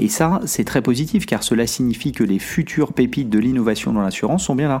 Et ça, c'est très positif car cela signifie que les futures pépites de l'innovation dans l'assurance sont bien là.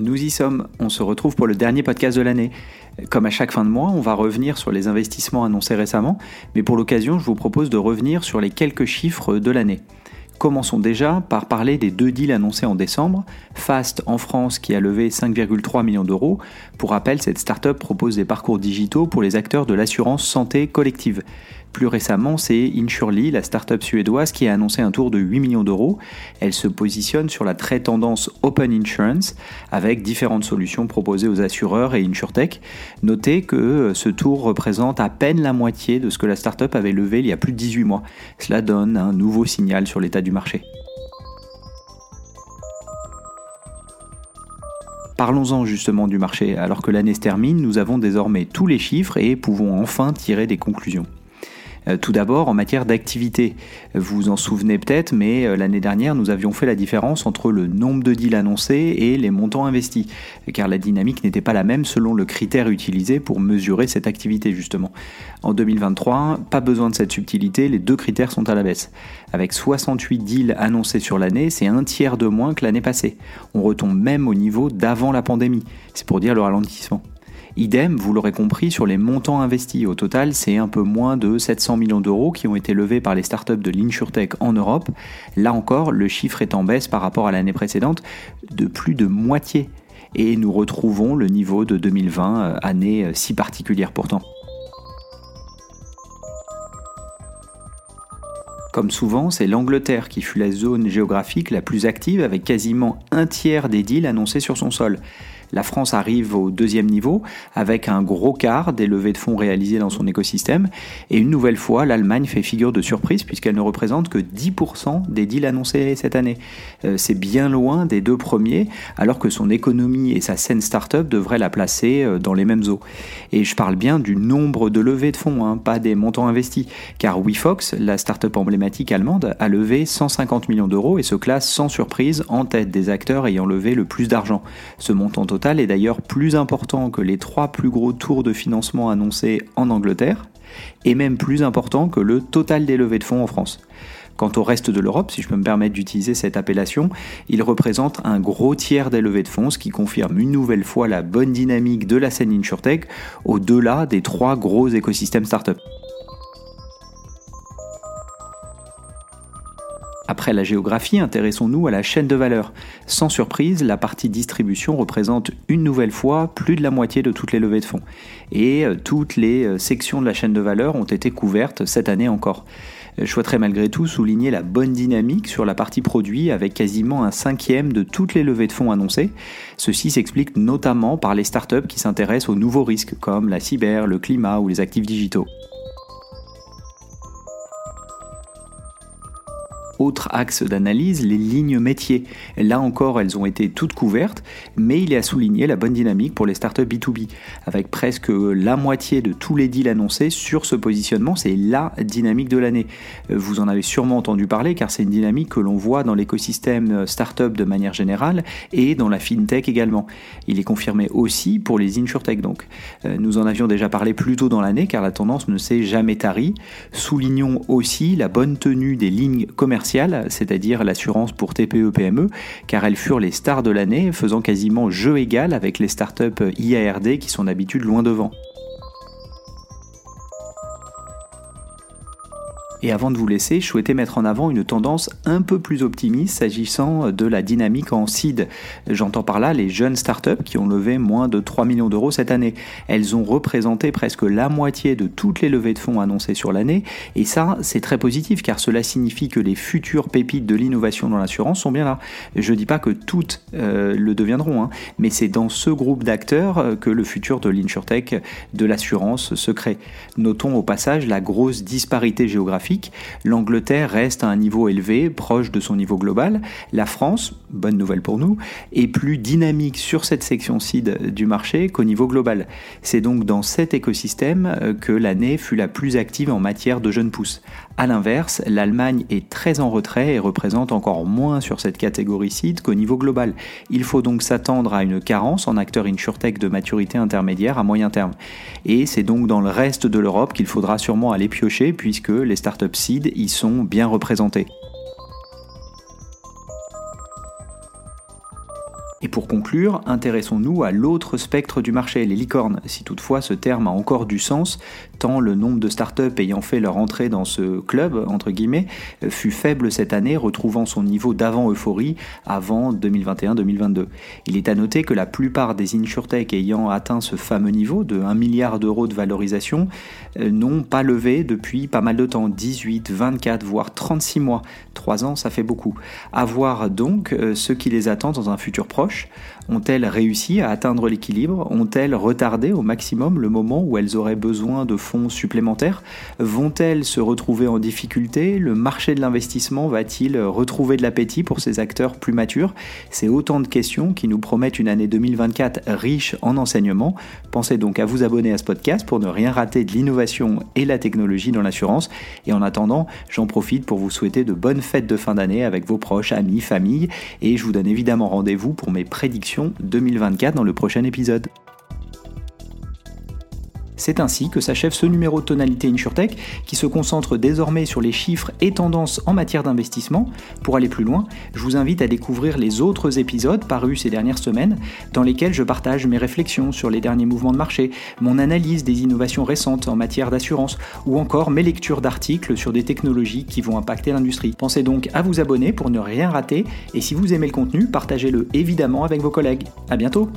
Nous y sommes, on se retrouve pour le dernier podcast de l'année. Comme à chaque fin de mois, on va revenir sur les investissements annoncés récemment, mais pour l'occasion, je vous propose de revenir sur les quelques chiffres de l'année. Commençons déjà par parler des deux deals annoncés en décembre. Fast en France qui a levé 5,3 millions d'euros. Pour rappel, cette startup propose des parcours digitaux pour les acteurs de l'assurance santé collective. Plus récemment, c'est Insurely, la start-up suédoise, qui a annoncé un tour de 8 millions d'euros. Elle se positionne sur la très tendance Open Insurance, avec différentes solutions proposées aux assureurs et InsurTech. Notez que ce tour représente à peine la moitié de ce que la start-up avait levé il y a plus de 18 mois. Cela donne un nouveau signal sur l'état du marché. Parlons-en justement du marché. Alors que l'année se termine, nous avons désormais tous les chiffres et pouvons enfin tirer des conclusions. Euh, tout d'abord, en matière d'activité, vous vous en souvenez peut-être, mais euh, l'année dernière, nous avions fait la différence entre le nombre de deals annoncés et les montants investis, car la dynamique n'était pas la même selon le critère utilisé pour mesurer cette activité justement. En 2023, pas besoin de cette subtilité, les deux critères sont à la baisse. Avec 68 deals annoncés sur l'année, c'est un tiers de moins que l'année passée. On retombe même au niveau d'avant la pandémie. C'est pour dire le ralentissement. Idem, vous l'aurez compris, sur les montants investis. Au total, c'est un peu moins de 700 millions d'euros qui ont été levés par les startups de l'InsurTech en Europe. Là encore, le chiffre est en baisse par rapport à l'année précédente de plus de moitié. Et nous retrouvons le niveau de 2020, euh, année euh, si particulière pourtant. Comme souvent, c'est l'Angleterre qui fut la zone géographique la plus active avec quasiment un tiers des deals annoncés sur son sol. La France arrive au deuxième niveau avec un gros quart des levées de fonds réalisées dans son écosystème. Et une nouvelle fois, l'Allemagne fait figure de surprise puisqu'elle ne représente que 10% des deals annoncés cette année. Euh, c'est bien loin des deux premiers, alors que son économie et sa scène startup devraient la placer euh, dans les mêmes eaux. Et je parle bien du nombre de levées de fonds, hein, pas des montants investis. Car WeFox, la startup emblématique allemande, a levé 150 millions d'euros et se classe sans surprise en tête des acteurs ayant levé le plus d'argent. Ce montant total est d'ailleurs plus important que les trois plus gros tours de financement annoncés en Angleterre, et même plus important que le total des levées de fonds en France. Quant au reste de l'Europe, si je peux me permettre d'utiliser cette appellation, il représente un gros tiers des levées de fonds, ce qui confirme une nouvelle fois la bonne dynamique de la scène InsurTech au-delà des trois gros écosystèmes startup. Après la géographie, intéressons-nous à la chaîne de valeur. Sans surprise, la partie distribution représente une nouvelle fois plus de la moitié de toutes les levées de fonds. Et euh, toutes les euh, sections de la chaîne de valeur ont été couvertes cette année encore. Euh, je souhaiterais malgré tout souligner la bonne dynamique sur la partie produit avec quasiment un cinquième de toutes les levées de fonds annoncées. Ceci s'explique notamment par les startups qui s'intéressent aux nouveaux risques comme la cyber, le climat ou les actifs digitaux. Autre axe d'analyse, les lignes métiers. Là encore, elles ont été toutes couvertes, mais il est à souligner la bonne dynamique pour les startups B2B, avec presque la moitié de tous les deals annoncés sur ce positionnement. C'est la dynamique de l'année. Vous en avez sûrement entendu parler, car c'est une dynamique que l'on voit dans l'écosystème startup de manière générale et dans la fintech également. Il est confirmé aussi pour les insurtech donc. Nous en avions déjà parlé plus tôt dans l'année, car la tendance ne s'est jamais tarie. Soulignons aussi la bonne tenue des lignes commerciales c'est-à-dire l'assurance pour TPE-PME, e, car elles furent les stars de l'année, faisant quasiment jeu égal avec les startups IARD qui sont d'habitude loin devant. Et avant de vous laisser, je souhaitais mettre en avant une tendance un peu plus optimiste s'agissant de la dynamique en seed. J'entends par là les jeunes startups qui ont levé moins de 3 millions d'euros cette année. Elles ont représenté presque la moitié de toutes les levées de fonds annoncées sur l'année. Et ça, c'est très positif car cela signifie que les futures pépites de l'innovation dans l'assurance sont bien là. Je ne dis pas que toutes euh, le deviendront, hein, mais c'est dans ce groupe d'acteurs euh, que le futur de l'insurtech, de l'assurance se crée. Notons au passage la grosse disparité géographique l'Angleterre reste à un niveau élevé, proche de son niveau global. La France, bonne nouvelle pour nous, est plus dynamique sur cette section CID du marché qu'au niveau global. C'est donc dans cet écosystème euh, que l'année fut la plus active en matière de jeunes pousses. A l'inverse, l'Allemagne est très en retrait et représente encore moins sur cette catégorie CID qu'au niveau global. Il faut donc s'attendre à une carence en acteurs insurtech de maturité intermédiaire à moyen terme. Et c'est donc dans le reste de l'Europe qu'il faudra sûrement aller piocher puisque les startups seed y sont bien représentées. Et pour conclure, intéressons-nous à l'autre spectre du marché, les licornes, si toutefois ce terme a encore du sens, tant le nombre de startups ayant fait leur entrée dans ce club, entre guillemets, fut faible cette année, retrouvant son niveau d'avant-euphorie avant 2021-2022. Il est à noter que la plupart des insurtech ayant atteint ce fameux niveau de 1 milliard d'euros de valorisation euh, n'ont pas levé depuis pas mal de temps, 18, 24, voire 36 mois. 3 ans, ça fait beaucoup. À voir donc euh, ce qui les attend dans un futur proche proche. Ont-elles réussi à atteindre l'équilibre? Ont-elles retardé au maximum le moment où elles auraient besoin de fonds supplémentaires? Vont-elles se retrouver en difficulté? Le marché de l'investissement va-t-il retrouver de l'appétit pour ces acteurs plus matures? C'est autant de questions qui nous promettent une année 2024 riche en enseignements. Pensez donc à vous abonner à ce podcast pour ne rien rater de l'innovation et la technologie dans l'assurance. Et en attendant, j'en profite pour vous souhaiter de bonnes fêtes de fin d'année avec vos proches, amis, famille. Et je vous donne évidemment rendez-vous pour mes prédictions 2024 dans le prochain épisode. C'est ainsi que s'achève ce numéro de Tonalité InsurTech qui se concentre désormais sur les chiffres et tendances en matière d'investissement. Pour aller plus loin, je vous invite à découvrir les autres épisodes parus ces dernières semaines dans lesquels je partage mes réflexions sur les derniers mouvements de marché, mon analyse des innovations récentes en matière d'assurance ou encore mes lectures d'articles sur des technologies qui vont impacter l'industrie. Pensez donc à vous abonner pour ne rien rater et si vous aimez le contenu, partagez-le évidemment avec vos collègues. À bientôt!